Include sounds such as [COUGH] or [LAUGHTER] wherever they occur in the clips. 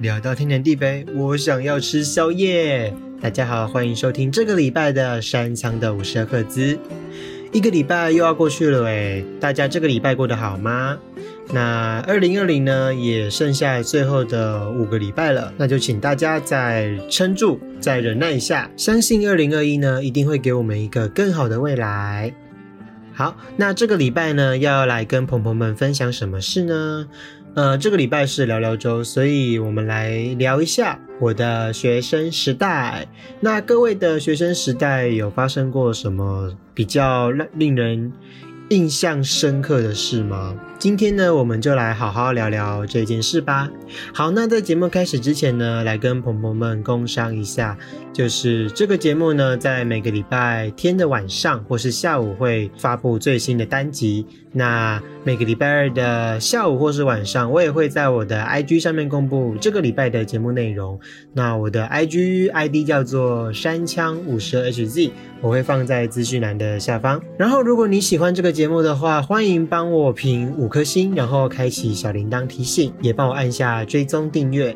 聊到天南地北，我想要吃宵夜。大家好，欢迎收听这个礼拜的山枪的五十二赫兹。一个礼拜又要过去了诶，大家这个礼拜过得好吗？那二零二零呢，也剩下最后的五个礼拜了，那就请大家再撑住，再忍耐一下，相信二零二一呢，一定会给我们一个更好的未来。好，那这个礼拜呢，要来跟朋友们分享什么事呢？呃，这个礼拜是聊聊周，所以我们来聊一下我的学生时代。那各位的学生时代有发生过什么比较让令人印象深刻的事吗？今天呢，我们就来好好聊聊这件事吧。好，那在节目开始之前呢，来跟朋友们工商一下，就是这个节目呢，在每个礼拜天的晚上或是下午会发布最新的单集。那每个礼拜二的下午或是晚上，我也会在我的 IG 上面公布这个礼拜的节目内容。那我的 IG ID 叫做山枪五十 HZ，我会放在资讯栏的下方。然后，如果你喜欢这个节目的话，欢迎帮我评五颗星，然后开启小铃铛提醒，也帮我按下追踪订阅。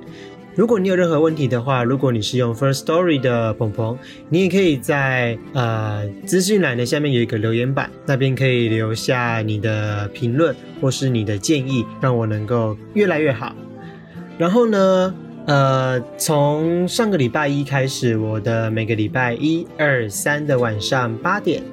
如果你有任何问题的话，如果你是用 First Story 的鹏鹏，你也可以在呃资讯栏的下面有一个留言板，那边可以留下你的评论或是你的建议，让我能够越来越好。然后呢，呃，从上个礼拜一开始，我的每个礼拜一、二、三的晚上八点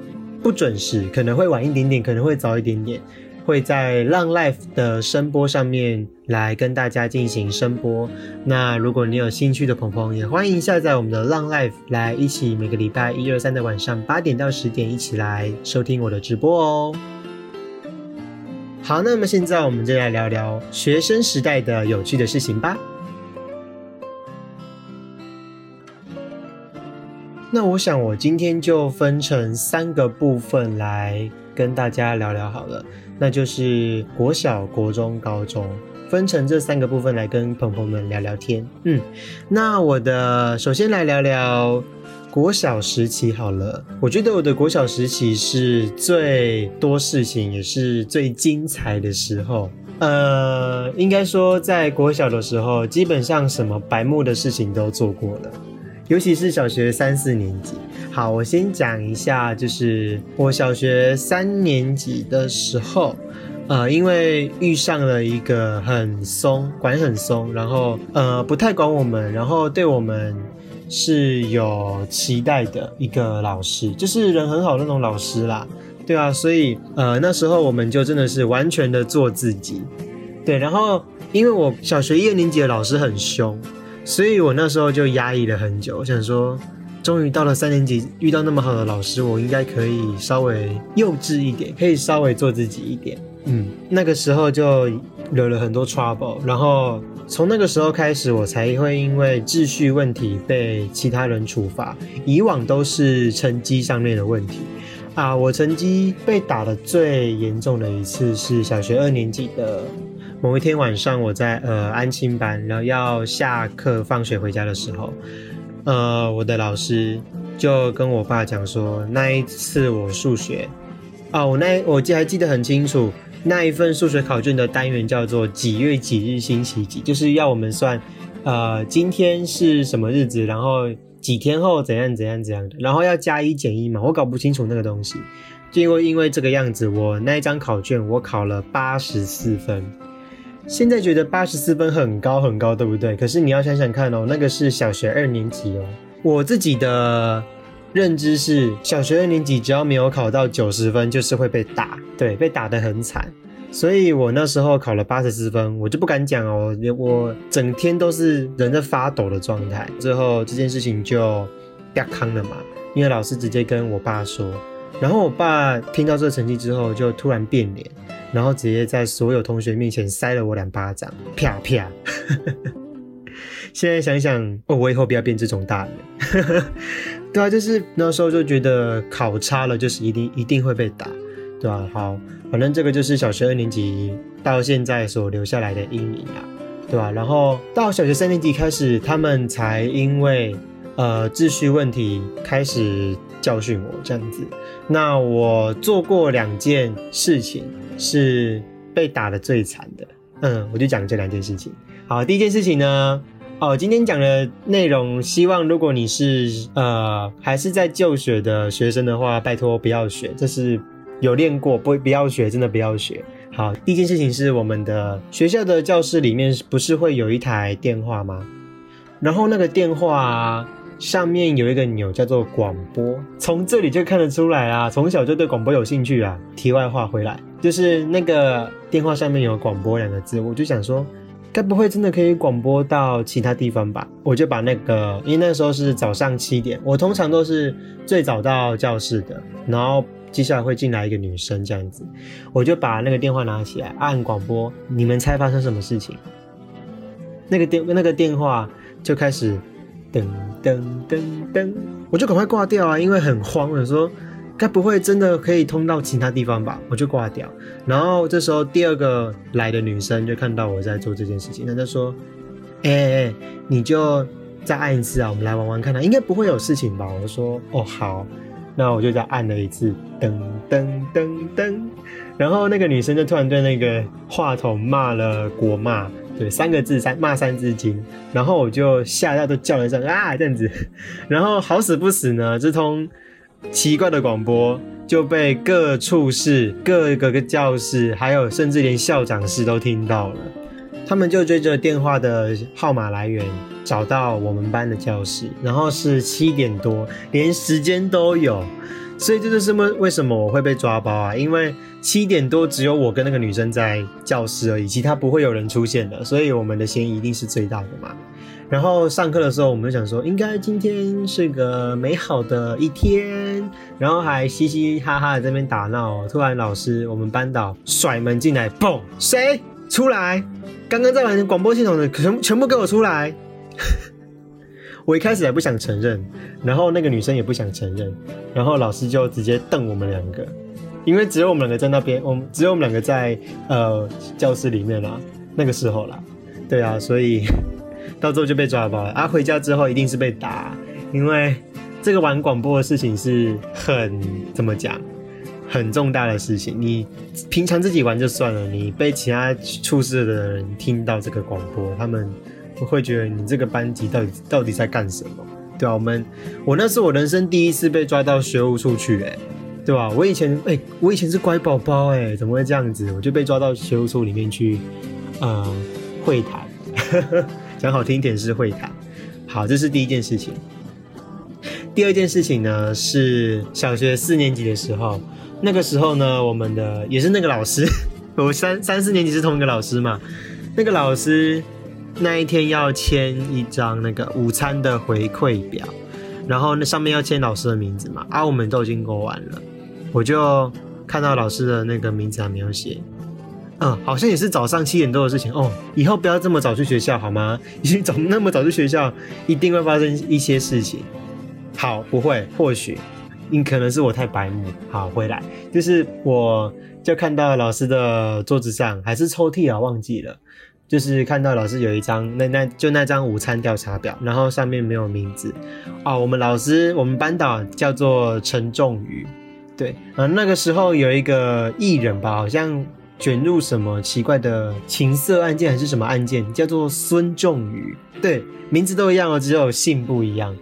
不准时，可能会晚一点点，可能会早一点点。会在浪 life 的声波上面来跟大家进行声波。那如果你有兴趣的朋友，也欢迎下载我们的浪 life 来一起每个礼拜一二三的晚上八点到十点一起来收听我的直播哦。好，那么现在我们就来聊聊学生时代的有趣的事情吧。那我想我今天就分成三个部分来跟大家聊聊好了。那就是国小、国中、高中，分成这三个部分来跟朋友们聊聊天。嗯，那我的首先来聊聊国小时期好了。我觉得我的国小时期是最多事情，也是最精彩的时候。呃，应该说在国小的时候，基本上什么白目的事情都做过了，尤其是小学三四年级。好，我先讲一下，就是我小学三年级的时候，呃，因为遇上了一个很松，管很松，然后呃不太管我们，然后对我们是有期待的一个老师，就是人很好那种老师啦，对啊，所以呃那时候我们就真的是完全的做自己，对，然后因为我小学一二年级的老师很凶，所以我那时候就压抑了很久，我想说。终于到了三年级，遇到那么好的老师，我应该可以稍微幼稚一点，可以稍微做自己一点。嗯，那个时候就惹了很多 trouble，然后从那个时候开始，我才会因为秩序问题被其他人处罚。以往都是成绩上面的问题啊，我成绩被打的最严重的一次是小学二年级的某一天晚上，我在呃安亲班，然后要下课放学回家的时候。呃，我的老师就跟我爸讲说，那一次我数学，啊，我那我记还记得很清楚，那一份数学考卷的单元叫做几月几日星期几，就是要我们算，呃，今天是什么日子，然后几天后怎样怎样怎样的，然后要加一减一嘛，我搞不清楚那个东西，就因为因为这个样子，我那一张考卷我考了八十四分。现在觉得八十四分很高很高，对不对？可是你要想想看哦，那个是小学二年级哦。我自己的认知是，小学二年级只要没有考到九十分，就是会被打，对，被打得很惨。所以我那时候考了八十四分，我就不敢讲哦，我整天都是人在发抖的状态。最后这件事情就掉坑了嘛，因为老师直接跟我爸说，然后我爸听到这个成绩之后，就突然变脸。然后直接在所有同学面前塞了我两巴掌，啪啪。[LAUGHS] 现在想想，哦，我以后不要变这种大人。[LAUGHS] 对啊，就是那时候就觉得考差了就是一定一定会被打，对吧？好，反正这个就是小学二年级到现在所留下来的阴影啊，对吧？然后到小学三年级开始，他们才因为呃秩序问题开始教训我这样子。那我做过两件事情。是被打的最惨的，嗯，我就讲这两件事情。好，第一件事情呢，哦，今天讲的内容，希望如果你是呃还是在就学的学生的话，拜托不要学，这是有练过不不要学，真的不要学。好，第一件事情是我们的学校的教室里面不是会有一台电话吗？然后那个电话上面有一个钮叫做广播，从这里就看得出来啊，从小就对广播有兴趣啊。题外话回来，就是那个电话上面有广播两个字，我就想说。该不会真的可以广播到其他地方吧？我就把那个，因为那时候是早上七点，我通常都是最早到教室的，然后接下来会进来一个女生这样子，我就把那个电话拿起来按广播，你们猜发生什么事情？那个电那个电话就开始噔噔噔噔，我就赶快挂掉啊，因为很慌，我说。该不会真的可以通到其他地方吧？我就挂掉。然后这时候第二个来的女生就看到我在做这件事情，她就说：“哎哎，你就再按一次啊，我们来玩玩看啊，应该不会有事情吧？”我说：“哦好。”那我就再按了一次，噔噔噔噔。然后那个女生就突然对那个话筒骂了国骂，对，三个字三骂三字经。然后我就吓到都叫了一声啊这样子。然后好死不死呢，这通。奇怪的广播就被各处室、各个个教室，还有甚至连校长室都听到了。他们就追着电话的号码来源找到我们班的教室，然后是七点多，连时间都有。所以这就是为为什么我会被抓包啊？因为七点多只有我跟那个女生在教室而已，其他不会有人出现的，所以我们的嫌疑一定是最大的嘛。然后上课的时候，我们就想说，应该今天是个美好的一天，然后还嘻嘻哈哈的在那边打闹。突然老师，我们班导甩门进来，嘣，谁出来？刚刚在玩广播系统的，全全部给我出来！[LAUGHS] 我一开始也不想承认，然后那个女生也不想承认，然后老师就直接瞪我们两个，因为只有我们两个在那边，我们只有我们两个在呃教室里面啦，那个时候啦，对啊，所以。到最后就被抓包了啊！回家之后一定是被打，因为这个玩广播的事情是很怎么讲，很重大的事情。你平常自己玩就算了，你被其他处事的人听到这个广播，他们会觉得你这个班级到底到底在干什么？对吧？我们我那是我人生第一次被抓到学务处去，哎，对吧？我以前哎，我以前是乖宝宝，哎，怎么会这样子？我就被抓到学务处里面去，呃，会谈。讲好听点是会谈，好，这是第一件事情。第二件事情呢是小学四年级的时候，那个时候呢，我们的也是那个老师，[LAUGHS] 我三三四年级是同一个老师嘛。那个老师那一天要签一张那个午餐的回馈表，然后那上面要签老师的名字嘛，啊，我们都已经勾完了，我就看到老师的那个名字还没有写。嗯，好像也是早上七点多的事情哦。以后不要这么早去学校好吗？[LAUGHS] 你早那么早去学校，一定会发生一些事情。好，不会，或许，你可能是我太白目。好，回来就是我就看到老师的桌子上还是抽屉啊，忘记了，就是看到老师有一张那那就那张午餐调查表，然后上面没有名字。哦，我们老师我们班导叫做陈仲宇，对，嗯，那个时候有一个艺人吧，好像。卷入什么奇怪的情色案件还是什么案件？叫做孙仲宇，对，名字都一样哦，只有姓不一样。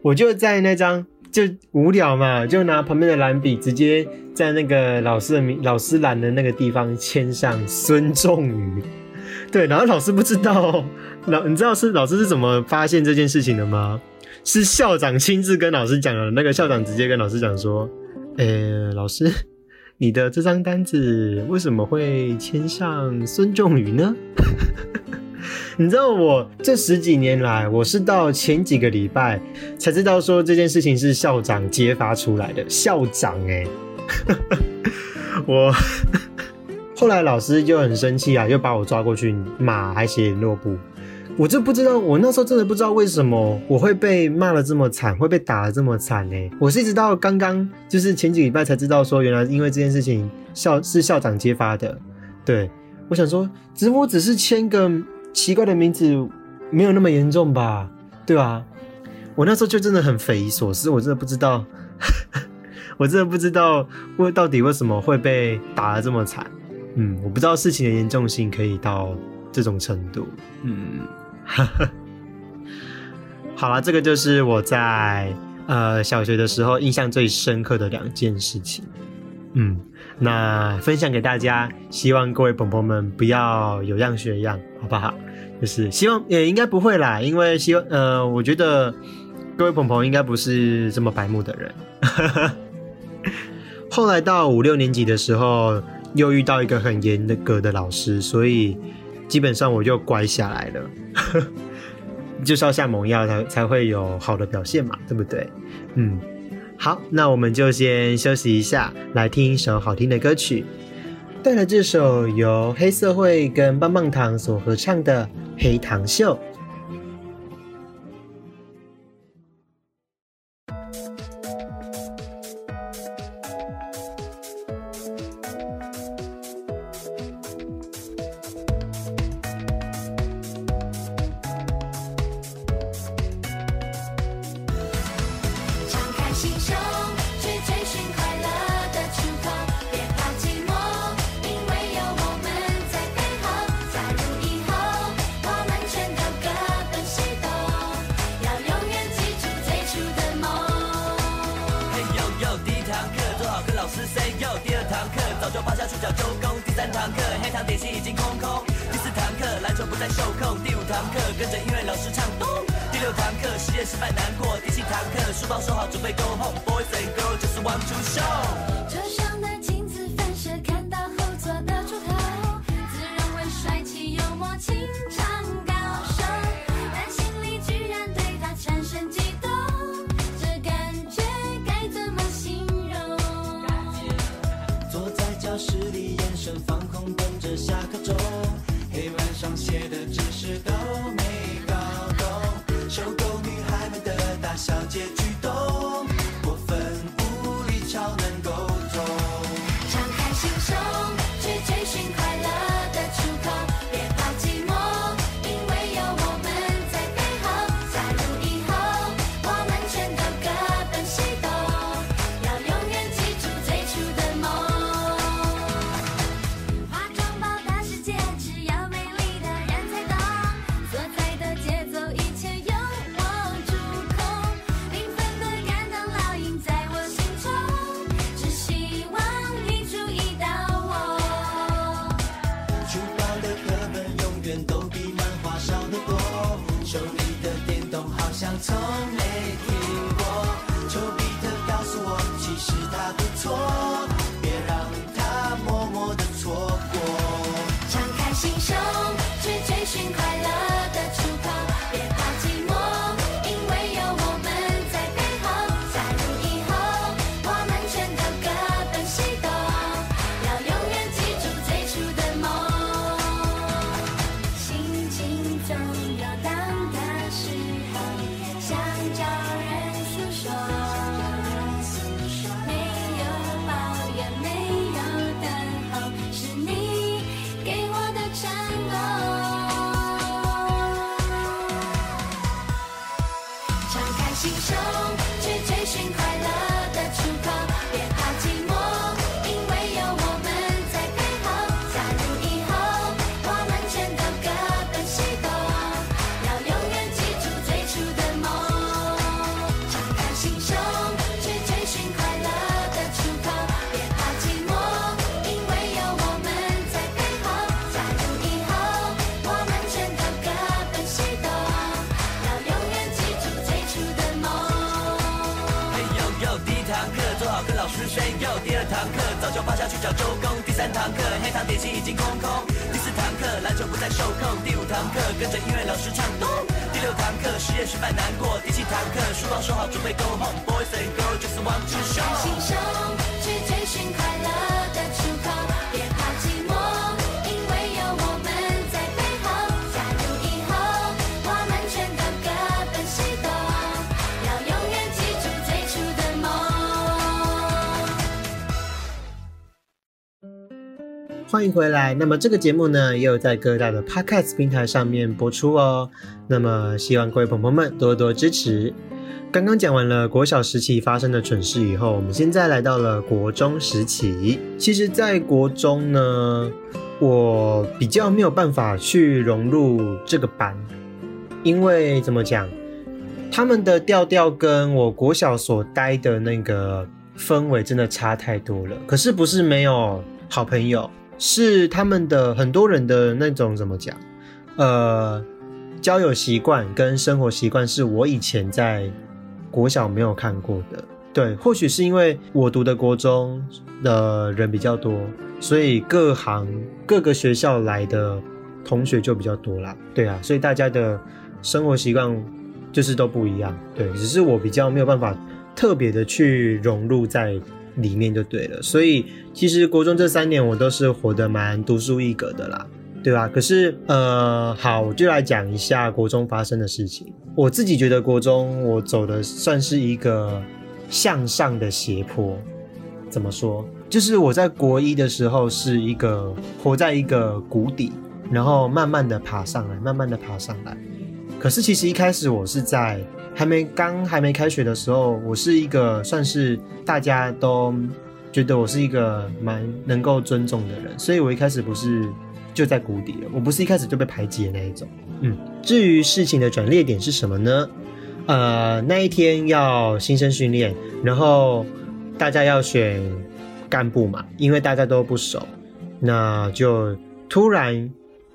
我就在那张就无聊嘛，就拿旁边的蓝笔，直接在那个老师的名老师栏的那个地方签上孙仲宇。对，然后老师不知道，老你知道是老师是怎么发现这件事情的吗？是校长亲自跟老师讲的，那个校长直接跟老师讲说，呃，老师。你的这张单子为什么会签上孙仲宇呢？[LAUGHS] 你知道我这十几年来，我是到前几个礼拜才知道说这件事情是校长揭发出来的。校长哎，[LAUGHS] 我 [LAUGHS] 后来老师就很生气啊，就把我抓过去骂，还写联络簿。我就不知道，我那时候真的不知道为什么我会被骂的这么惨，会被打的这么惨呢？我是一直到刚刚就是前几礼拜才知道说，原来因为这件事情校是校长揭发的。对，我想说，只我只是签个奇怪的名字，没有那么严重吧？对吧？我那时候就真的很匪夷所思，我真的不知道，[LAUGHS] 我真的不知道为到底为什么会被打的这么惨。嗯，我不知道事情的严重性可以到这种程度。嗯。哈 [LAUGHS] 哈好了，这个就是我在呃小学的时候印象最深刻的两件事情。嗯，那分享给大家，希望各位朋友们不要有样学样，好不好？就是希望也应该不会啦，因为希望呃，我觉得各位朋友应该不是这么白目的人。[LAUGHS] 后来到五六年级的时候，又遇到一个很严格的老师，所以基本上我就乖下来了。[LAUGHS] 就是要下猛药才才会有好的表现嘛，对不对？嗯，好，那我们就先休息一下，来听一首好听的歌曲。带来这首由黑社会跟棒棒糖所合唱的《黑糖秀》。早说好准备 go home boys and girls just want to show 轻松去追寻快乐的出口别怕寂寞因为有我们在背后加入以后我们全都各奔西东要永远记住最初的梦欢迎回来那么这个节目呢也有在各大的 podcast 平台上面播出哦那么，希望各位朋友们多多支持。刚刚讲完了国小时期发生的蠢事以后，我们现在来到了国中时期。其实，在国中呢，我比较没有办法去融入这个班，因为怎么讲，他们的调调跟我国小所待的那个氛围真的差太多了。可是不是没有好朋友，是他们的很多人的那种怎么讲？呃，交友习惯跟生活习惯是我以前在国小没有看过的。对，或许是因为我读的国中的人比较多，所以各行各个学校来的同学就比较多啦。对啊，所以大家的生活习惯就是都不一样。对，只是我比较没有办法特别的去融入在里面就对了。所以其实国中这三年我都是活得蛮独树一格的啦。对吧？可是呃，好，我就来讲一下国中发生的事情。我自己觉得国中我走的算是一个。向上的斜坡，怎么说？就是我在国一的时候是一个活在一个谷底，然后慢慢的爬上来，慢慢的爬上来。可是其实一开始我是在还没刚还没开学的时候，我是一个算是大家都觉得我是一个蛮能够尊重的人，所以我一开始不是就在谷底了，我不是一开始就被排挤的那一种。嗯，至于事情的转捩点是什么呢？呃，那一天要新生训练，然后大家要选干部嘛，因为大家都不熟，那就突然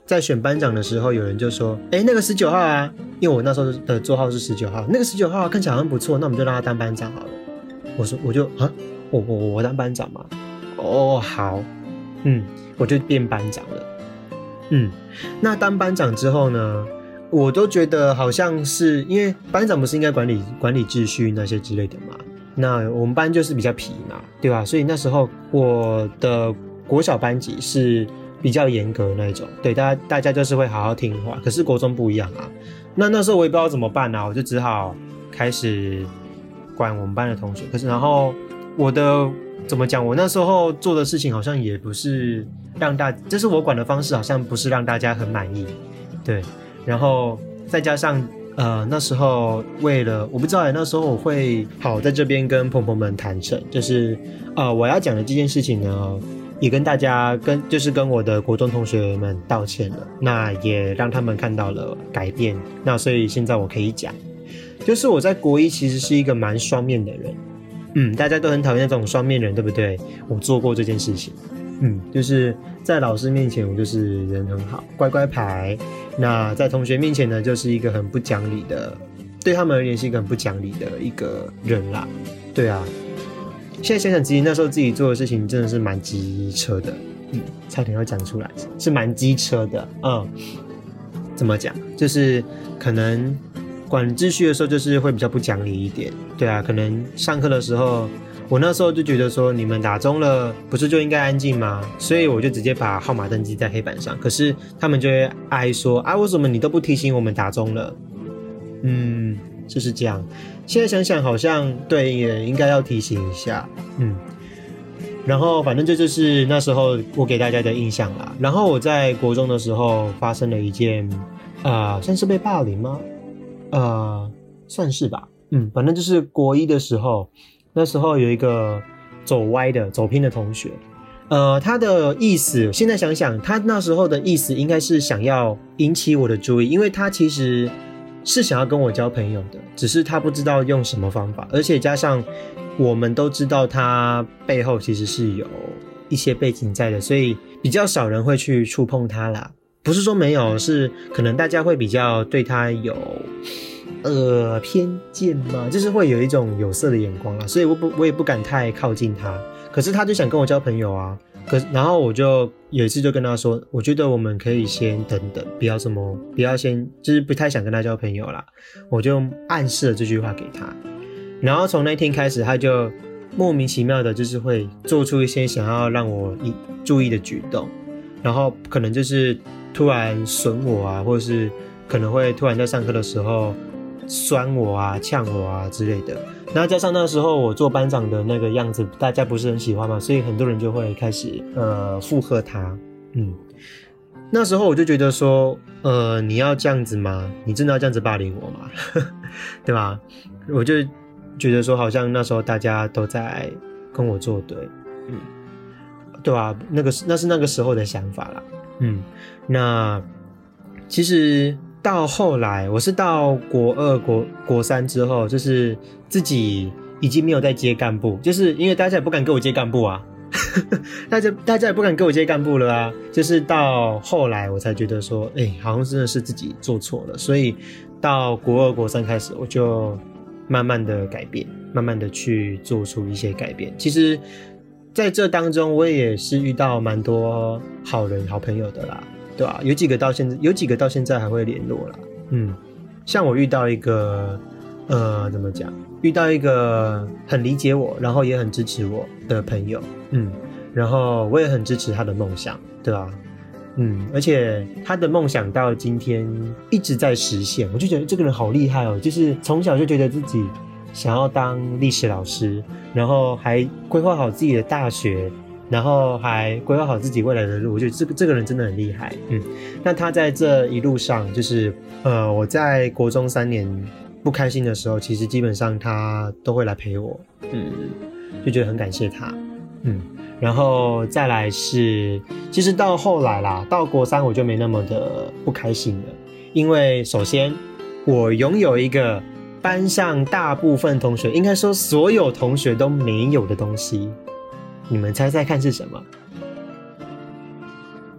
在选班长的时候，有人就说：“哎，那个十九号啊，因为我那时候的座号是十九号，那个十九号看起来好像不错，那我们就让他当班长好了。”我说：“我就啊，我我我当班长嘛。”哦，好，嗯，我就变班长了。嗯，那当班长之后呢？我都觉得好像是因为班长不是应该管理管理秩序那些之类的嘛？那我们班就是比较皮嘛，对吧？所以那时候我的国小班级是比较严格那一种，对大家大家就是会好好听话。可是国中不一样啊，那那时候我也不知道怎么办啊，我就只好开始管我们班的同学。可是然后我的怎么讲？我那时候做的事情好像也不是让大，就是我管的方式好像不是让大家很满意，对。然后再加上，呃，那时候为了我不知道哎，那时候我会好在这边跟朋友们坦诚，就是呃，我要讲的这件事情呢，也跟大家跟就是跟我的国中同学们道歉了，那也让他们看到了改变，那所以现在我可以讲，就是我在国一其实是一个蛮双面的人，嗯，大家都很讨厌那种双面人，对不对？我做过这件事情。嗯，就是在老师面前，我就是人很好，乖乖牌。那在同学面前呢，就是一个很不讲理的，对他们而言是一个很不讲理的一个人啦。对啊，现在想想，其实那时候自己做的事情真的是蛮机车的。嗯，差点要讲出来，是蛮机车的。嗯，怎么讲？就是可能管秩序的时候，就是会比较不讲理一点。对啊，可能上课的时候。我那时候就觉得说，你们打钟了，不是就应该安静吗？所以我就直接把号码登记在黑板上。可是他们就会哀说啊，为什么你都不提醒我们打钟了？嗯，就是这样。现在想想，好像对，也应该要提醒一下。嗯，然后反正这就是那时候我给大家的印象啦。然后我在国中的时候发生了一件，啊，算是被霸凌吗？呃，算是吧。嗯，反正就是国一的时候。那时候有一个走歪的、走偏的同学，呃，他的意思，现在想想，他那时候的意思应该是想要引起我的注意，因为他其实是想要跟我交朋友的，只是他不知道用什么方法，而且加上我们都知道他背后其实是有一些背景在的，所以比较少人会去触碰他啦。不是说没有，是可能大家会比较对他有。呃，偏见嘛，就是会有一种有色的眼光啊，所以我不，我也不敢太靠近他。可是他就想跟我交朋友啊，可然后我就有一次就跟他说，我觉得我们可以先等等，不要什么，不要先，就是不太想跟他交朋友啦。我就暗示了这句话给他，然后从那天开始，他就莫名其妙的，就是会做出一些想要让我一注意的举动，然后可能就是突然损我啊，或者是可能会突然在上课的时候。酸我啊，呛我啊之类的，然后加上那时候我做班长的那个样子，大家不是很喜欢嘛，所以很多人就会开始呃附和他。嗯，那时候我就觉得说，呃，你要这样子吗？你真的要这样子霸凌我吗？[LAUGHS] 对吧？我就觉得说，好像那时候大家都在跟我作对，嗯，对吧？那个是那是那个时候的想法啦。嗯，那其实。到后来，我是到国二、国国三之后，就是自己已经没有在接干部，就是因为大家也不敢给我接干部啊，[LAUGHS] 大家大家也不敢给我接干部了啊。就是到后来，我才觉得说，哎，好像真的是自己做错了。所以到国二、国三开始，我就慢慢的改变，慢慢的去做出一些改变。其实，在这当中，我也是遇到蛮多好人、好朋友的啦。对吧？有几个到现在，有几个到现在还会联络啦。嗯，像我遇到一个，呃，怎么讲？遇到一个很理解我，然后也很支持我的朋友。嗯，然后我也很支持他的梦想，对吧？嗯，而且他的梦想到今天一直在实现，我就觉得这个人好厉害哦。就是从小就觉得自己想要当历史老师，然后还规划好自己的大学。然后还规划好自己未来的路，我觉得这个这个人真的很厉害。嗯，那他在这一路上，就是呃，我在国中三年不开心的时候，其实基本上他都会来陪我。嗯，就觉得很感谢他。嗯，然后再来是，其实到后来啦，到国三我就没那么的不开心了，因为首先我拥有一个班上大部分同学，应该说所有同学都没有的东西。你们猜猜看是什么？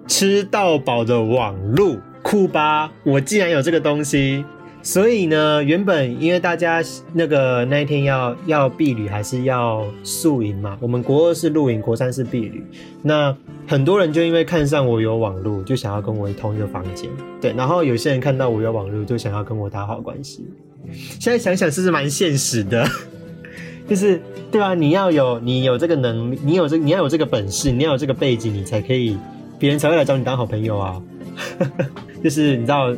吃到饱的网路，酷吧！我既然有这个东西，所以呢，原本因为大家那个那一天要要避旅还是要宿营嘛，我们国二是露营，国三是避旅。那很多人就因为看上我有网路，就想要跟我同一个房间。对，然后有些人看到我有网路，就想要跟我打好关系。现在想想，是不是蛮现实的？[LAUGHS] 就是对啊，你要有你有这个能力，你有这你要有这个本事，你要有这个背景，你才可以，别人才会来找你当好朋友啊。[LAUGHS] 就是你知道，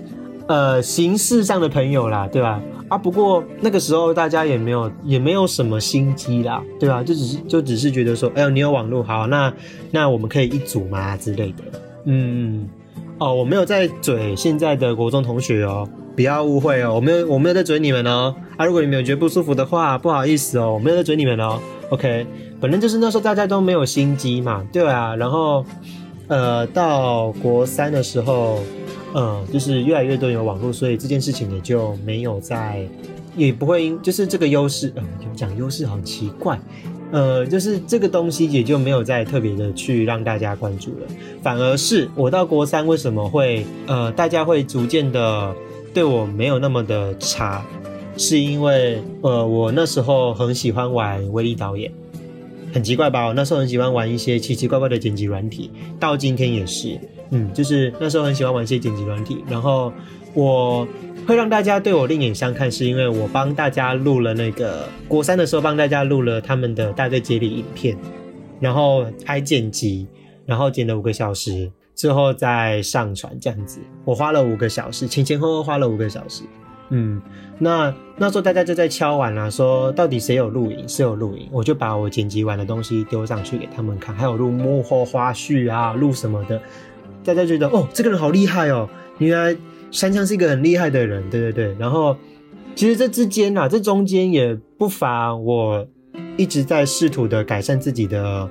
呃，形式上的朋友啦，对吧？啊，不过那个时候大家也没有也没有什么心机啦，对吧？就只是就只是觉得说，哎呦，你有网络好，那那我们可以一组吗之类的。嗯，哦，我没有在嘴现在的国中同学哦。不要误会哦，我没有我没有在追你们哦。啊，如果你们有觉得不舒服的话，不好意思哦，我没有在追你们哦。OK，反正就是那时候大家都没有心机嘛，对啊。然后，呃，到国三的时候，呃，就是越来越多有网络，所以这件事情也就没有在，也不会因就是这个优势，嗯，讲优势好奇怪，呃，就是这个东西也就没有再特别的去让大家关注了。反而是我到国三为什么会，呃，大家会逐渐的。对我没有那么的差，是因为呃，我那时候很喜欢玩威力导演，很奇怪吧？我那时候很喜欢玩一些奇奇怪怪的剪辑软体，到今天也是，嗯，就是那时候很喜欢玩一些剪辑软体。然后我会让大家对我另眼相看，是因为我帮大家录了那个国三的时候帮大家录了他们的大队接力影片，然后还剪辑，然后剪了五个小时。之后再上传这样子，我花了五个小时，前前后后花了五个小时。嗯，那那时候大家就在敲完了，说到底谁有录影，谁有录影，我就把我剪辑完的东西丢上去给他们看，还有录幕后花絮啊，录什么的。大家觉得哦，这个人好厉害哦，原来山枪是一个很厉害的人，对对对。然后其实这之间啊，这中间也不乏我一直在试图的改善自己的。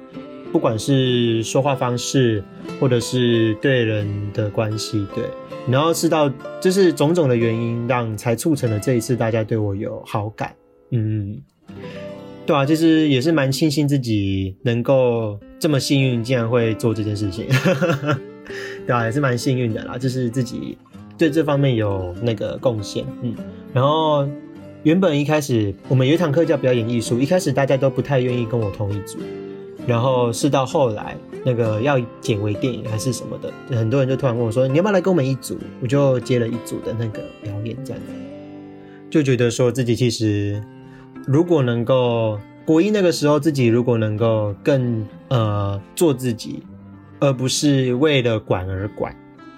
不管是说话方式，或者是对人的关系，对，然后是到就是种种的原因，让才促成了这一次大家对我有好感，嗯，对啊，就是也是蛮庆幸自己能够这么幸运，竟然会做这件事情，[LAUGHS] 对啊，也是蛮幸运的啦，就是自己对这方面有那个贡献，嗯，然后原本一开始我们有一堂课叫表演艺术，一开始大家都不太愿意跟我同一组。然后是到后来，那个要剪为电影还是什么的，很多人就突然问我说：“你要不要来跟我们一组？”我就接了一组的那个表演，这样子，就觉得说自己其实如果能够国一那个时候自己如果能够更呃做自己，而不是为了管而管。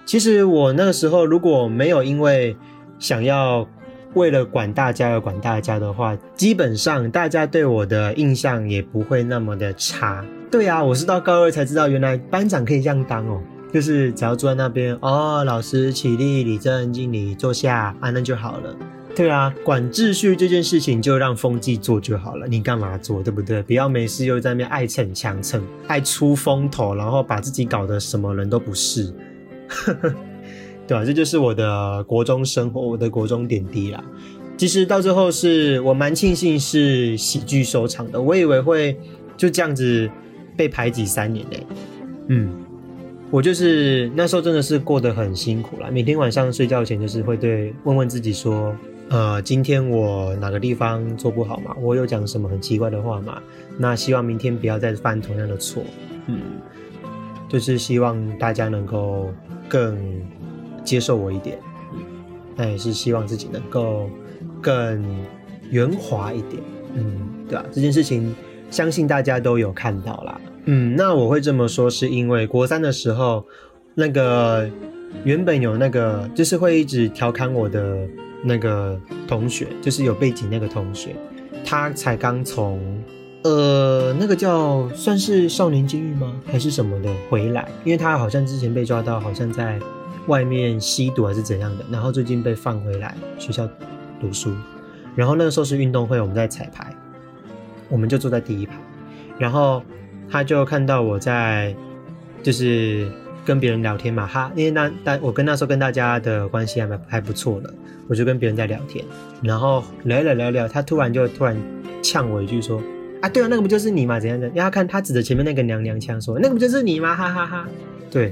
其实我那个时候如果没有因为想要。为了管大家而管大家的话，基本上大家对我的印象也不会那么的差。对啊，我是到高二才知道，原来班长可以这样当哦，就是只要坐在那边哦，老师起立，立正，敬礼，坐下，啊，那就好了。对啊，管秩序这件事情就让风纪做就好了，你干嘛做，对不对？不要没事又在那边爱逞强逞，爱出风头，然后把自己搞得什么人都不是。[LAUGHS] 对吧？这就是我的国中生活，我的国中点滴啦。其实到最后是我蛮庆幸是喜剧收场的，我以为会就这样子被排挤三年嘞。嗯，我就是那时候真的是过得很辛苦啦，每天晚上睡觉前就是会对问问自己说，呃，今天我哪个地方做不好嘛？我有讲什么很奇怪的话嘛？那希望明天不要再犯同样的错。嗯，就是希望大家能够更接受我一点。那也是希望自己能够。更圆滑一点，嗯，对吧？这件事情相信大家都有看到啦，嗯，那我会这么说是因为国三的时候，那个原本有那个就是会一直调侃我的那个同学，就是有背景那个同学，他才刚从呃那个叫算是少年监狱吗还是什么的回来，因为他好像之前被抓到，好像在外面吸毒还是怎样的，然后最近被放回来学校。读书，然后那个时候是运动会，我们在彩排，我们就坐在第一排，然后他就看到我在就是跟别人聊天嘛，哈，因为那但我跟那时候跟大家的关系还蛮还不错了，我就跟别人在聊天，然后聊聊聊聊，他突然就突然呛我一句说啊，对啊，那个不就是你吗？怎样的？因为他看他指着前面那个娘娘腔说，那个不就是你吗？哈哈哈，对，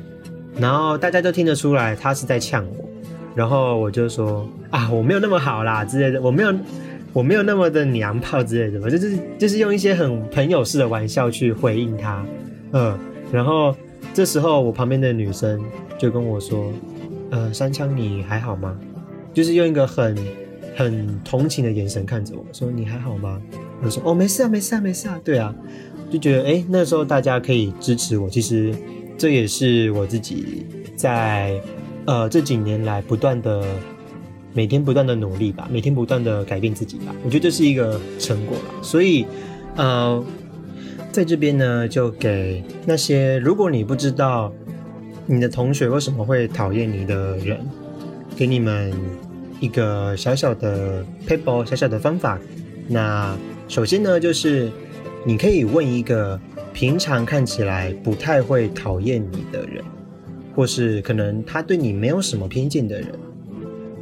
然后大家都听得出来他是在呛我。然后我就说啊，我没有那么好啦之类的，我没有，我没有那么的娘炮之类的，我就是就是用一些很朋友式的玩笑去回应他，嗯，然后这时候我旁边的女生就跟我说，呃，三枪你还好吗？就是用一个很很同情的眼神看着我说你还好吗？我说哦没事啊没事啊没事啊，对啊，就觉得哎那时候大家可以支持我，其实这也是我自己在。呃，这几年来不断的每天不断的努力吧，每天不断的改变自己吧，我觉得这是一个成果了。所以，呃，在这边呢，就给那些如果你不知道你的同学为什么会讨厌你的人，给你们一个小小的 paper 小小的方法。那首先呢，就是你可以问一个平常看起来不太会讨厌你的人。或是可能他对你没有什么偏见的人，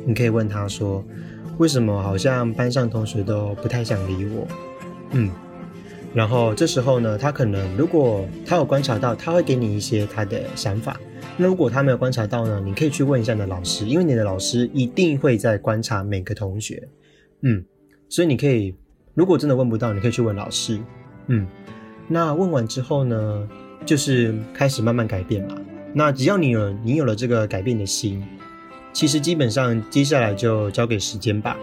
你可以问他说：“为什么好像班上同学都不太想理我？”嗯，然后这时候呢，他可能如果他有观察到，他会给你一些他的想法。那如果他没有观察到呢，你可以去问一下你的老师，因为你的老师一定会在观察每个同学。嗯，所以你可以，如果真的问不到，你可以去问老师。嗯，那问完之后呢，就是开始慢慢改变嘛。那只要你有你有了这个改变的心，其实基本上接下来就交给时间吧，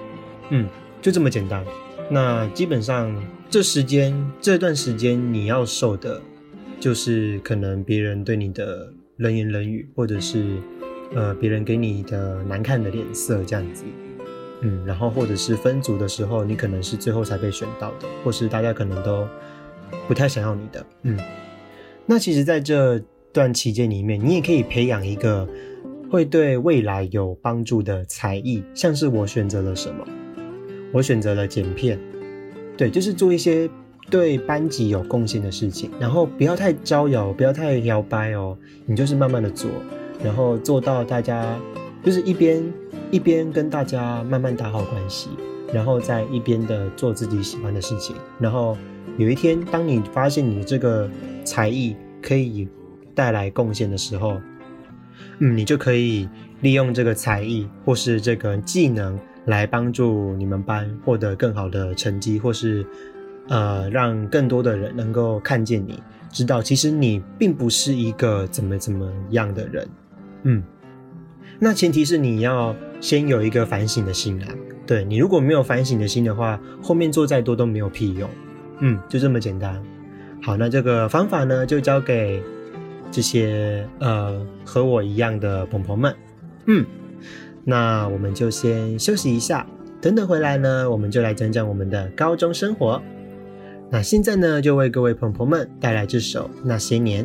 嗯，就这么简单。那基本上这时间这段时间你要受的，就是可能别人对你的冷言冷语，或者是呃别人给你的难看的脸色这样子，嗯，然后或者是分组的时候，你可能是最后才被选到的，或是大家可能都不太想要你的，嗯，那其实在这。段期间里面，你也可以培养一个会对未来有帮助的才艺，像是我选择了什么？我选择了剪片，对，就是做一些对班级有贡献的事情，然后不要太招摇，不要太摇摆哦，你就是慢慢的做，然后做到大家就是一边一边跟大家慢慢打好关系，然后在一边的做自己喜欢的事情，然后有一天当你发现你这个才艺可以。带来贡献的时候，嗯，你就可以利用这个才艺或是这个技能来帮助你们班获得更好的成绩，或是呃，让更多的人能够看见你，知道其实你并不是一个怎么怎么样的人，嗯，那前提是你要先有一个反省的心啊，对你如果没有反省的心的话，后面做再多都没有屁用，嗯，就这么简单。好，那这个方法呢，就交给。这些呃和我一样的朋朋们，嗯，那我们就先休息一下，等等回来呢，我们就来讲讲我们的高中生活。那现在呢，就为各位朋友们带来这首《那些年》。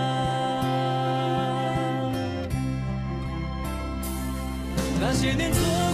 些年错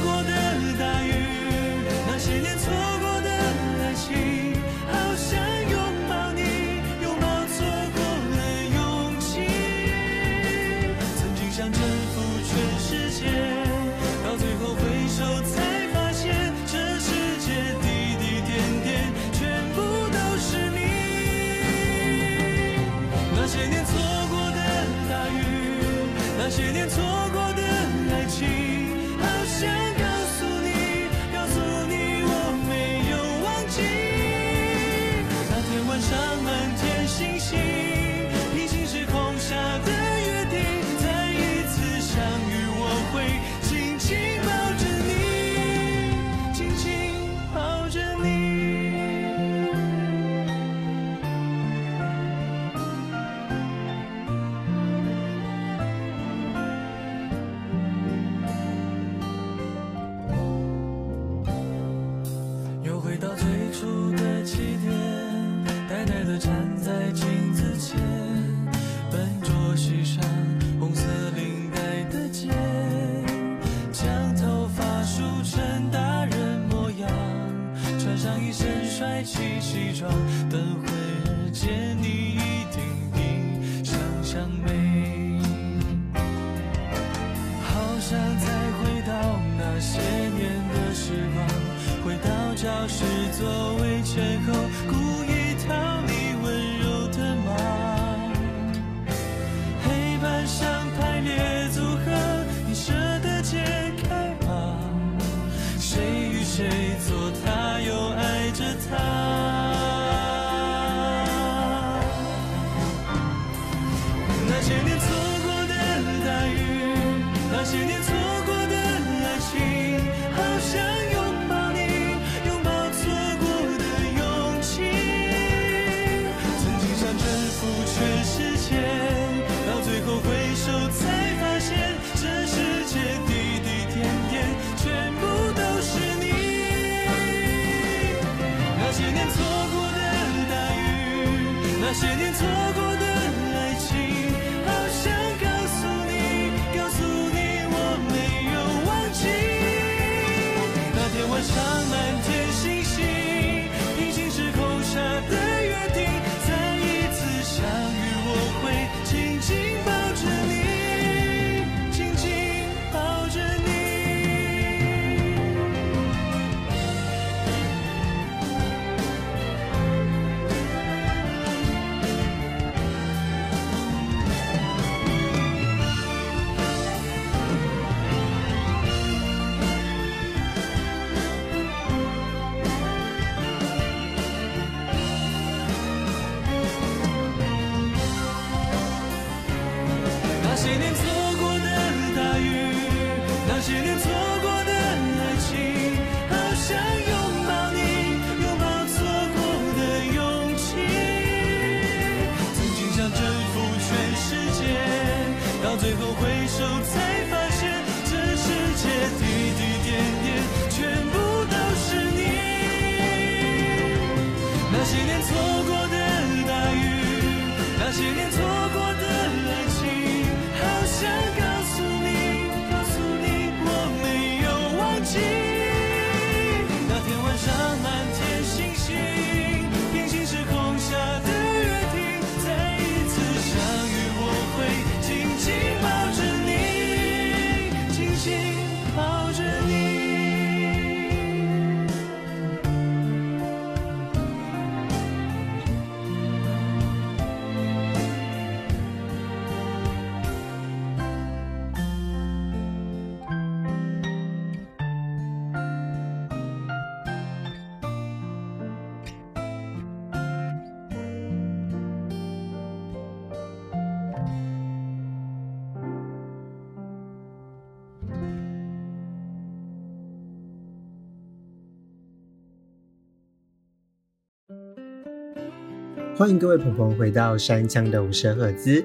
欢迎各位朋朋回到山枪的五十赫兹。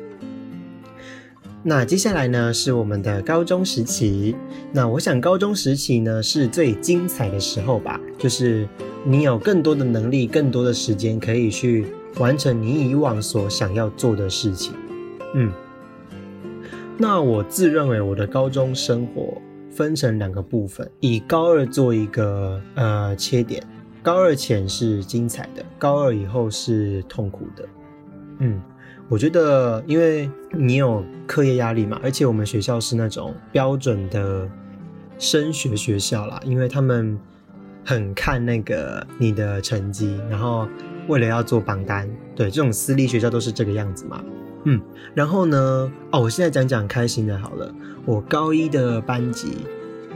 那接下来呢是我们的高中时期。那我想高中时期呢是最精彩的时候吧，就是你有更多的能力、更多的时间可以去完成你以往所想要做的事情。嗯，那我自认为我的高中生活分成两个部分，以高二做一个呃切点，高二前是精彩的，高二以后是痛苦的。嗯。我觉得，因为你有课业压力嘛，而且我们学校是那种标准的升学学校啦，因为他们很看那个你的成绩，然后为了要做榜单，对，这种私立学校都是这个样子嘛。嗯，然后呢，哦，我现在讲讲开心的好了，我高一的班级。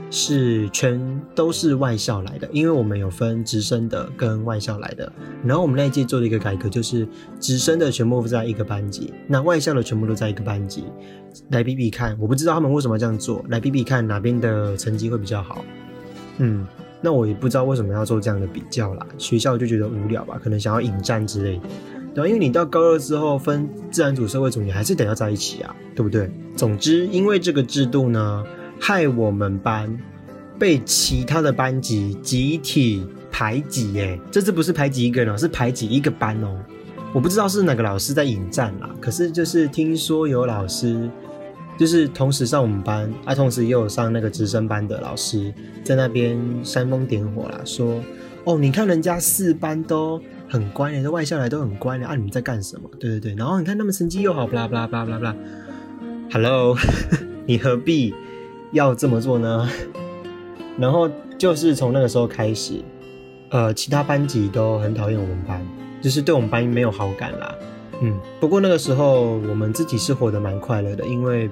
是全都是外校来的，因为我们有分直升的跟外校来的。然后我们那一届做了一个改革，就是直升的全部在一个班级，那外校的全部都在一个班级。来比比看，我不知道他们为什么这样做。来比比看哪边的成绩会比较好。嗯，那我也不知道为什么要做这样的比较啦。学校就觉得无聊吧，可能想要引战之类的。对，因为你到高二之后分自然组、社会组，你还是得要在一起啊，对不对？总之，因为这个制度呢。害我们班被其他的班级集体排挤耶！这次不是排挤一个人哦，是排挤一个班哦。我不知道是哪个老师在引战啦，可是就是听说有老师，就是同时上我们班，啊，同时也有上那个直升班的老师在那边煽风点火啦，说哦，你看人家四班都很乖，的外校来都很乖的，啊，你们在干什么？对对对，然后你看他们成绩又好，巴拉巴拉巴拉巴拉巴拉。Hello，[LAUGHS] 你何必？要这么做呢？[LAUGHS] 然后就是从那个时候开始，呃，其他班级都很讨厌我们班，就是对我们班没有好感啦。嗯，不过那个时候我们自己是活得蛮快乐的，因为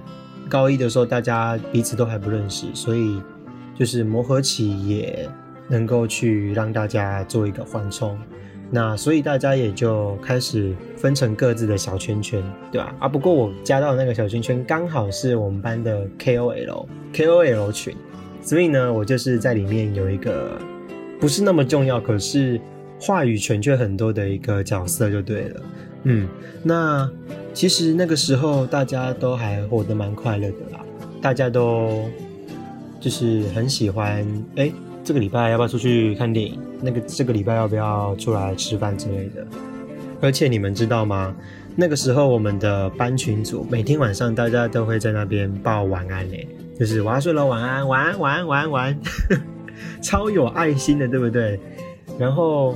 高一的时候大家彼此都还不认识，所以就是磨合期也能够去让大家做一个缓冲。那所以大家也就开始分成各自的小圈圈，对吧？啊，不过我加到那个小圈圈刚好是我们班的 KOL KOL 群，所以呢，我就是在里面有一个不是那么重要，可是话语权却很多的一个角色就对了。嗯，那其实那个时候大家都还活得蛮快乐的啦，大家都就是很喜欢哎。这个礼拜要不要出去看电影？那个这个礼拜要不要出来吃饭之类的？而且你们知道吗？那个时候我们的班群组每天晚上大家都会在那边报晚安嘞，就是我要睡了，晚安，晚安，晚安，晚安，晚安，[LAUGHS] 超有爱心的，对不对？然后，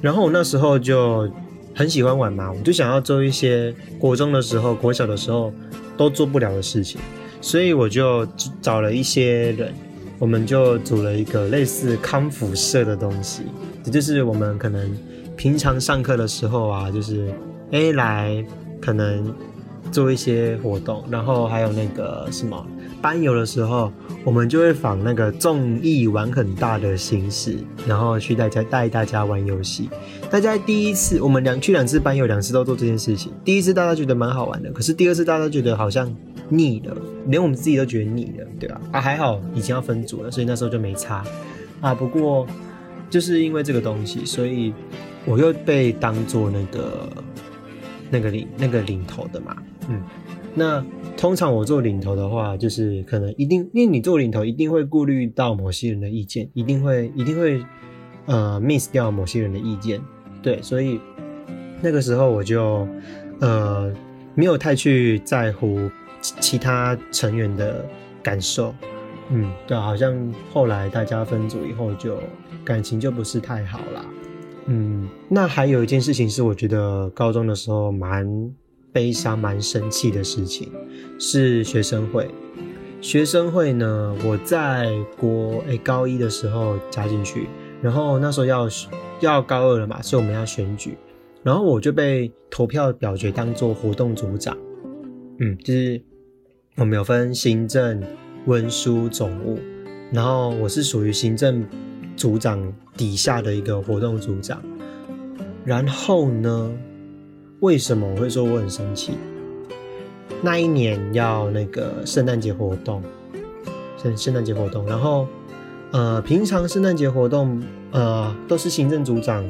然后我那时候就很喜欢玩嘛，我就想要做一些国中的时候、国小的时候都做不了的事情，所以我就找了一些人。我们就组了一个类似康复社的东西，也就是我们可能平常上课的时候啊，就是 A 来可能做一些活动，然后还有那个什么班游的时候，我们就会仿那个综艺玩很大的形式，然后去大家带大家玩游戏。大家第一次我们两去两次班游，两次都做这件事情。第一次大家觉得蛮好玩的，可是第二次大家觉得好像。腻了，连我们自己都觉得腻了，对吧？啊，还好以前要分组了，所以那时候就没差啊。不过就是因为这个东西，所以我又被当做那个那个领那个领头的嘛。嗯，那通常我做领头的话，就是可能一定，因为你做领头一定会顾虑到某些人的意见，一定会一定会呃 miss 掉某些人的意见，对，所以那个时候我就呃没有太去在乎。其他成员的感受，嗯，对，好像后来大家分组以后，就感情就不是太好啦。嗯，那还有一件事情是，我觉得高中的时候蛮悲伤、蛮生气的事情，是学生会。学生会呢，我在国诶高一的时候加进去，然后那时候要要高二了嘛，所以我们要选举，然后我就被投票表决当做活动组长，嗯，就是。我们有分行政、文书、总务，然后我是属于行政组长底下的一个活动组长。然后呢，为什么我会说我很生气？那一年要那个圣诞节活动，圣圣诞节活动，然后呃，平常圣诞节活动呃都是行政组长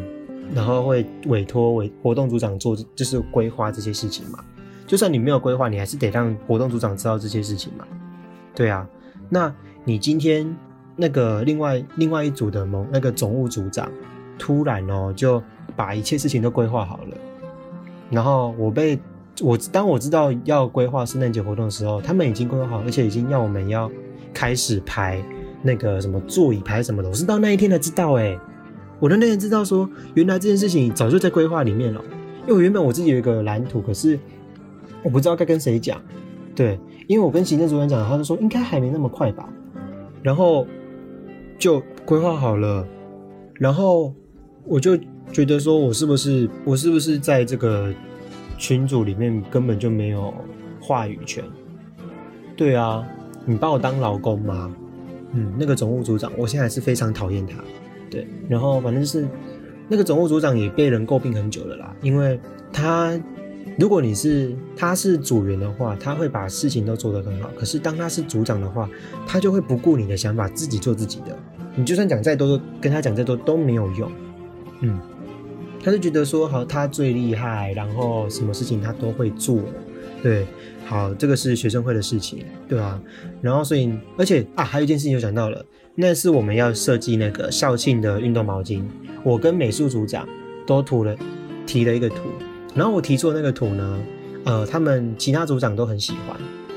然后会委托委活动组长做，就是规划这些事情嘛。就算你没有规划，你还是得让活动组长知道这些事情嘛。对啊，那你今天那个另外另外一组的某那个总务组长，突然哦就把一切事情都规划好了，然后我被我当我知道要规划圣诞节活动的时候，他们已经规划好，而且已经要我们要开始排那个什么座椅排什么的，我是到那一天才知道哎，我的那天知道说原来这件事情早就在规划里面了，因为原本我自己有一个蓝图，可是我不知道该跟谁讲，对，因为我跟行政主管讲，他就说应该还没那么快吧，然后就规划好了，然后我就觉得说我是不是我是不是在这个。群组里面根本就没有话语权。对啊，你把我当老公吗？嗯，那个总务组长，我现在是非常讨厌他。对，然后反正就是那个总务组长也被人诟病很久了啦，因为他如果你是他是组员的话，他会把事情都做得很好。可是当他是组长的话，他就会不顾你的想法，自己做自己的。你就算讲再多，跟他讲再多都没有用。嗯。他就觉得说好，他最厉害，然后什么事情他都会做，对，好，这个是学生会的事情，对吧？然后所以，而且啊，还有一件事情就想到了，那是我们要设计那个校庆的运动毛巾，我跟美术组长都涂了，提了一个图，然后我提出的那个图呢，呃，他们其他组长都很喜欢，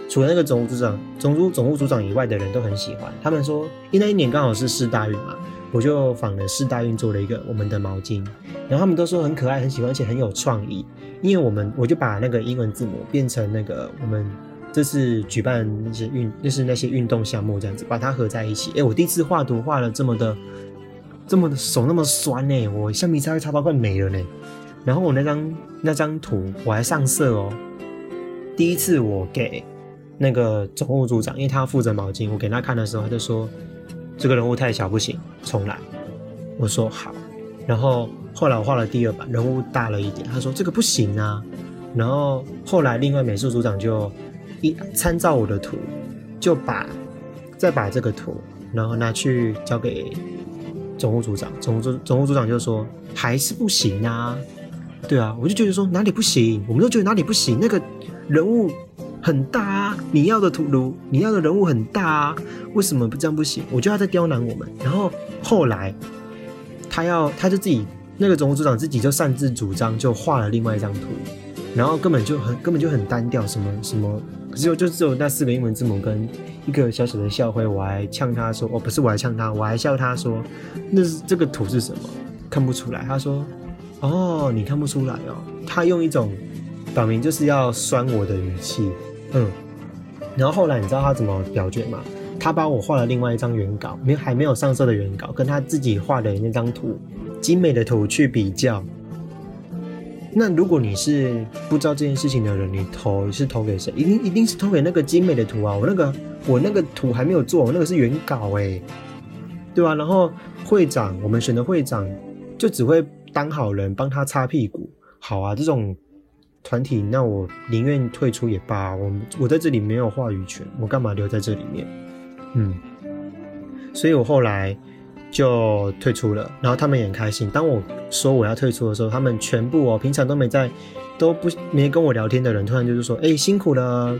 除了那个总务组长、总务总务组长以外的人都很喜欢，他们说，因为那一年刚好是四大运嘛。我就仿了四大运做了一个我们的毛巾，然后他们都说很可爱、很喜欢，而且很有创意。因为我们我就把那个英文字母变成那个我们这次举办那些运就是那些运动项目这样子，把它合在一起。哎，我第一次画图画了这么的这么的手那么酸呢，我橡皮擦擦到快没了呢。然后我那张那张图我还上色哦。第一次我给那个总务组长，因为他负责毛巾，我给他看的时候，他就说。这个人物太小，不行，重来。我说好，然后后来我画了第二版，人物大了一点，他说这个不行啊。然后后来另外美术组长就一参照我的图，就把再把这个图，然后拿去交给总务组长，总务总总务组长就说还是不行啊。对啊，我就觉得说哪里不行，我们都觉得哪里不行，那个人物。很大啊！你要的图如你要的人物很大啊，为什么不这样不行？我觉得他在刁难我们。然后后来他要，他就自己那个总务组长自己就擅自主张，就画了另外一张图，然后根本就很根本就很单调，什么什么，只有就只有那四个英文字母跟一个小小的校徽。我还呛他说，哦，不是，我还呛他，我还笑他说，那是这个图是什么？看不出来。他说，哦，你看不出来哦。他用一种表明就是要酸我的语气。嗯，然后后来你知道他怎么表决吗？他把我画了另外一张原稿，没还没有上色的原稿，跟他自己画的那张图，精美的图去比较。那如果你是不知道这件事情的人，你投是投给谁？一定一定是投给那个精美的图啊！我那个我那个图还没有做，我那个是原稿哎，对吧？然后会长，我们选的会长就只会当好人，帮他擦屁股。好啊，这种。团体，那我宁愿退出也罢。我我在这里没有话语权，我干嘛留在这里面？嗯，所以我后来就退出了。然后他们也很开心。当我说我要退出的时候，他们全部哦，平常都没在，都不没跟我聊天的人，突然就是说：“哎，辛苦了，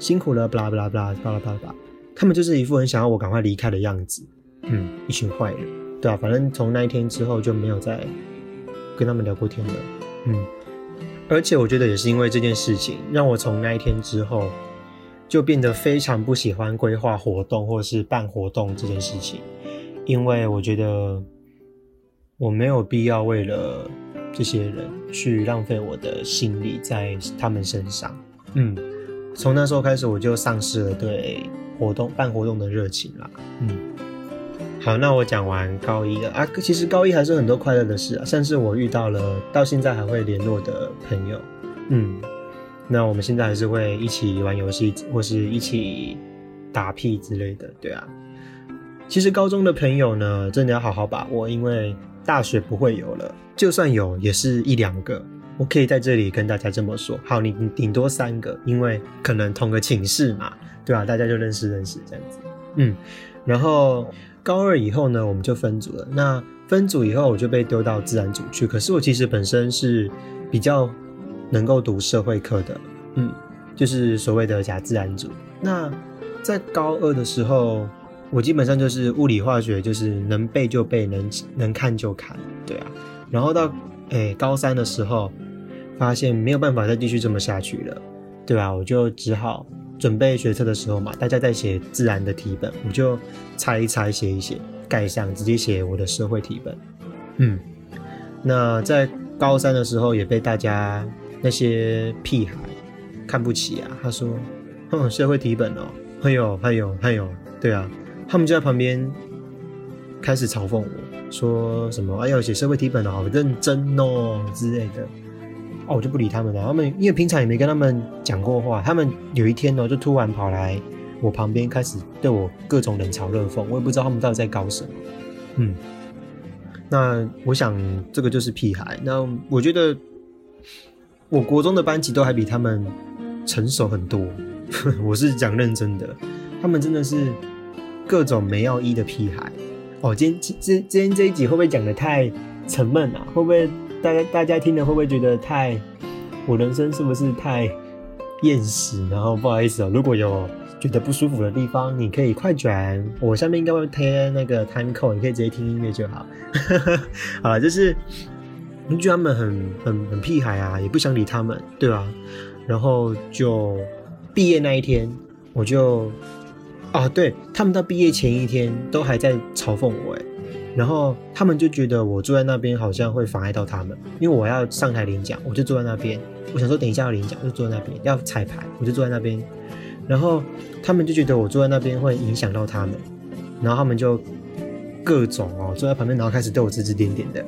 辛苦了，巴拉巴拉巴拉巴拉巴拉。”他们就是一副很想要我赶快离开的样子。嗯，一群坏人，对啊，反正从那一天之后就没有再跟他们聊过天的。嗯。而且我觉得也是因为这件事情，让我从那一天之后就变得非常不喜欢规划活动或是办活动这件事情，因为我觉得我没有必要为了这些人去浪费我的心力在他们身上。嗯，从那时候开始我就丧失了对活动办活动的热情了。嗯。好，那我讲完高一了啊。其实高一还是很多快乐的事啊，甚至我遇到了到现在还会联络的朋友。嗯，那我们现在还是会一起玩游戏，或是一起打屁之类的。对啊，其实高中的朋友呢，真的要好好把握，因为大学不会有了，就算有，也是一两个。我可以在这里跟大家这么说。好，你顶多三个，因为可能同个寝室嘛，对吧？大家就认识认识这样子。嗯，然后。高二以后呢，我们就分组了。那分组以后我就被丢到自然组去。可是我其实本身是比较能够读社会课的，嗯，就是所谓的假自然组。那在高二的时候，我基本上就是物理化学，就是能背就背，能能看就看，对啊。然后到诶高三的时候，发现没有办法再继续这么下去了，对吧？我就只好准备学车的时候嘛，大家在写自然的题本，我就猜一猜，写一写，盖上，直接写我的社会题本。嗯，那在高三的时候也被大家那些屁孩看不起啊，他说：“哼，社会题本哦，还有还有还有，对啊。”他们就在旁边开始嘲讽我说什么：“哎呦，写社会题本的好认真哦之类的。”哦，我就不理他们了。他们因为平常也没跟他们讲过话，他们有一天呢，就突然跑来我旁边，开始对我各种冷嘲热讽。我也不知道他们到底在搞什么。嗯，那我想这个就是屁孩。那我觉得我国中的班级都还比他们成熟很多。[LAUGHS] 我是讲认真的，他们真的是。各种没药医的屁孩哦，今天今今天这一集会不会讲的太沉闷啊？会不会大家大家听了会不会觉得太我人生是不是太厌食？然后不好意思哦，如果有觉得不舒服的地方，你可以快转，我下面应该会贴那个 time code，你可以直接听音乐就好。好了，就是你觉得他们很很很屁孩啊，也不想理他们，对吧？然后就毕业那一天，我就。啊，对他们到毕业前一天都还在嘲讽我哎，然后他们就觉得我坐在那边好像会妨碍到他们，因为我要上台领奖，我就坐在那边。我想说等一下要领奖，就坐在那边要彩排，我就坐在那边。然后他们就觉得我坐在那边会影响到他们，然后他们就各种哦坐在旁边，然后开始对我指指点点的，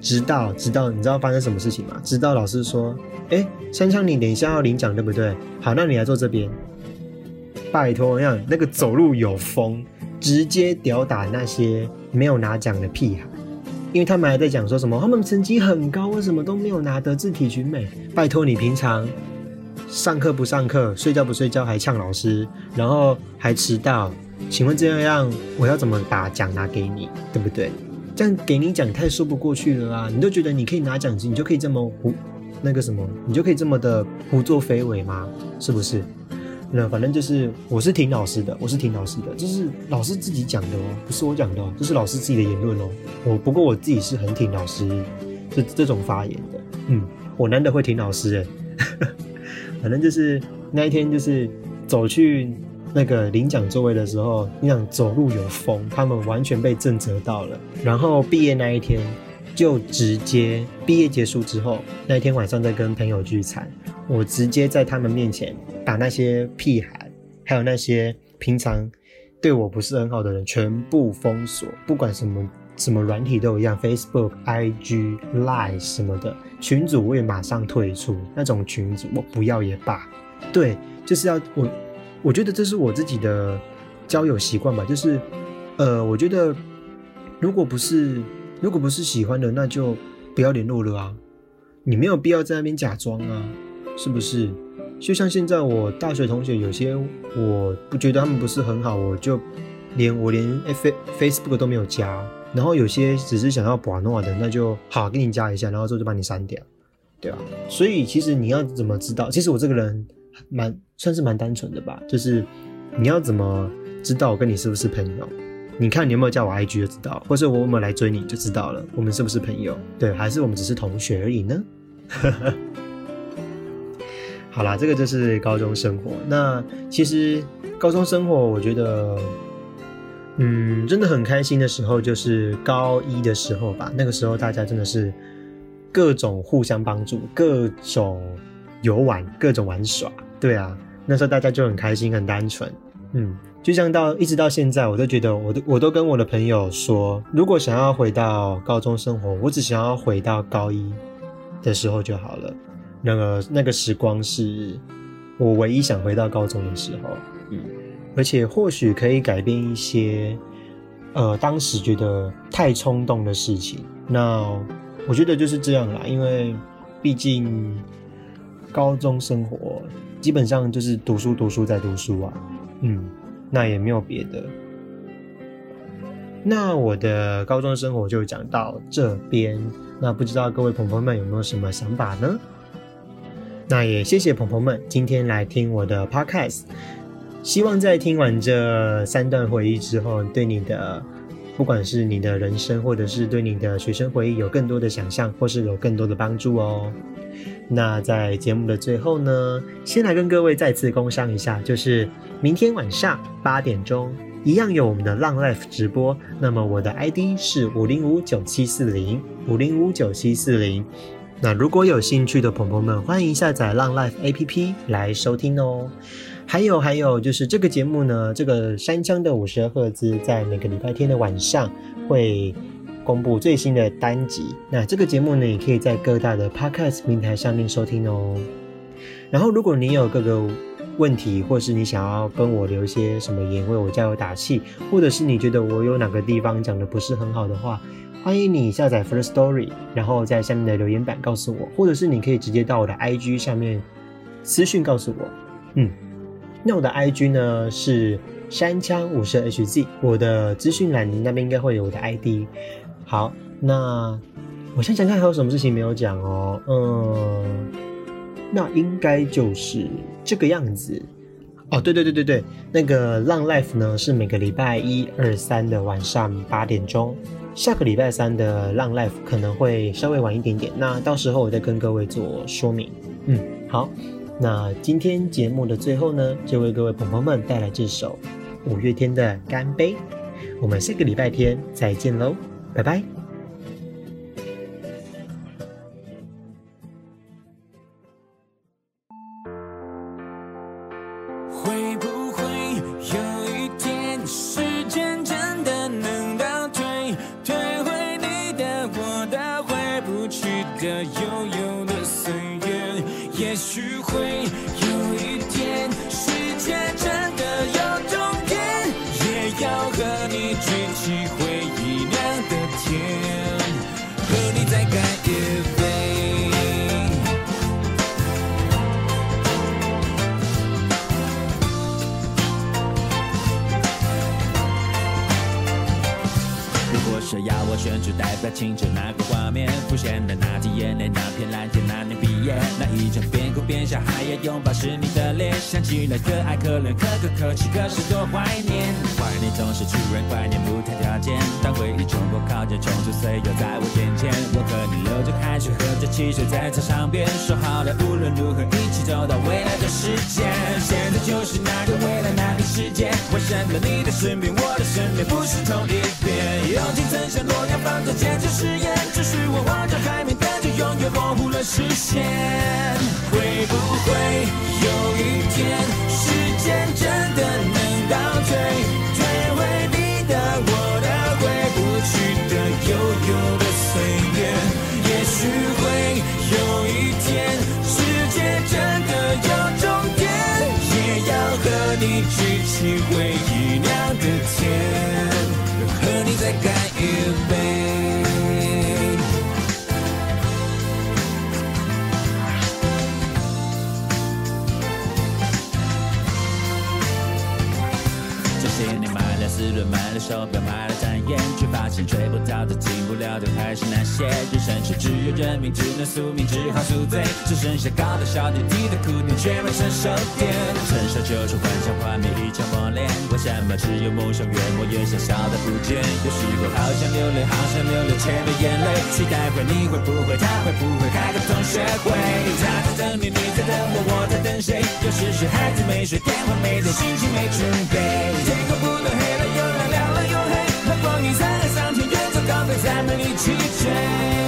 直到直到你知道发生什么事情吗？直到老师说，哎，香香你等一下要领奖对不对？好，那你来坐这边。拜托，让那个走路有风，直接屌打那些没有拿奖的屁孩，因为他们还在讲说什么，他们成绩很高，为什么都没有拿得自体群美？拜托你平常上课不上课，睡觉不睡觉，还呛老师，然后还迟到，请问这样我要怎么把奖拿给你，对不对？这样给你奖太说不过去了啊！你都觉得你可以拿奖金，你就可以这么胡那个什么，你就可以这么的胡作非为吗？是不是？那反正就是，我是挺老师的，我是挺老师的，就是老师自己讲的哦，不是我讲的，这是老师自己的言论哦。我不过我自己是很挺老师这这种发言的，嗯，我难得会挺老师哎。[LAUGHS] 反正就是那一天，就是走去那个领奖座位的时候，你想走路有风，他们完全被震折到了。然后毕业那一天，就直接毕业结束之后，那一天晚上在跟朋友聚餐。我直接在他们面前把那些屁孩，还有那些平常对我不是很好的人全部封锁，不管什么什么软体都一样，Facebook、IG、Line 什么的群组我也马上退出，那种群组我不要也罢。对，就是要我，我觉得这是我自己的交友习惯吧，就是呃，我觉得如果不是如果不是喜欢的，那就不要联络了啊，你没有必要在那边假装啊。是不是？就像现在我大学同学有些，我不觉得他们不是很好，我就连我连 F Facebook 都没有加。然后有些只是想要把诺的，那就好给你加一下，然后之后就把你删掉，对吧？所以其实你要怎么知道？其实我这个人蛮算是蛮单纯的吧，就是你要怎么知道我跟你是不是朋友？你看你有没有加我 IG 就知道，或是我有没有来追你就知道了，我们是不是朋友？对，还是我们只是同学而已呢？呵 [LAUGHS] 呵好啦，这个就是高中生活。那其实高中生活，我觉得，嗯，真的很开心的时候，就是高一的时候吧。那个时候大家真的是各种互相帮助，各种游玩，各种玩耍。对啊，那时候大家就很开心，很单纯。嗯，就像到一直到现在，我都觉得，我都我都跟我的朋友说，如果想要回到高中生活，我只想要回到高一的时候就好了。那个那个时光是我唯一想回到高中的时候，嗯，而且或许可以改变一些，呃，当时觉得太冲动的事情。那我觉得就是这样啦，因为毕竟高中生活基本上就是读书、读书再读书啊，嗯，那也没有别的。那我的高中生活就讲到这边，那不知道各位朋友们有没有什么想法呢？那也谢谢朋友们今天来听我的 podcast，希望在听完这三段回忆之后，对你的不管是你的人生，或者是对你的学生回忆有更多的想象，或是有更多的帮助哦。那在节目的最后呢，先来跟各位再次工商一下，就是明天晚上八点钟，一样有我们的浪 life 直播。那么我的 ID 是五零五九七四零五零五九七四零。那如果有兴趣的朋友们，欢迎下载浪 life APP 来收听哦。还有还有，就是这个节目呢，这个山枪的五十赫兹，在每个礼拜天的晚上会公布最新的单集。那这个节目呢，也可以在各大的 Podcast 平台上面收听哦。然后，如果你有各个问题，或是你想要跟我留些什么言，为我加油打气，或者是你觉得我有哪个地方讲的不是很好的话，欢迎你下载 First Story，然后在下面的留言板告诉我，或者是你可以直接到我的 IG 上面私讯告诉我。嗯，那我的 IG 呢是山枪五十 HZ，我的资讯栏那边应该会有我的 ID。好，那我想想看还有什么事情没有讲哦。嗯，那应该就是这个样子。哦，对对对对对，那个浪 life 呢是每个礼拜一、二、三的晚上八点钟。下个礼拜三的浪 life 可能会稍微晚一点点，那到时候我再跟各位做说明。嗯，好，那今天节目的最后呢，就为各位朋友们带来这首五月天的《干杯》。我们下个礼拜天再见喽，拜拜。模糊了视线。会不会有一天，时间真的能倒退，退回你的、我的、回不去的悠悠的岁月？也许会有一天，世界真的有终点，也要和你举起回忆手表，买了展烟，却发现追不到的、进不了的还是那些。人生是只有认命，只能宿命，只好宿醉。只剩下高的小点，低的哭点，却没成熟点。成熟就是幻想画面一场磨练，为什么只有梦想越磨越小，小的不见？有时候好想流泪，好想流泪，却没眼泪。期待会，你会不会，他会不会开个同学会？他在等你，你在等我，我在等谁？有时是孩子没睡，电话没接，心情没准备。天空不能黑了去，追。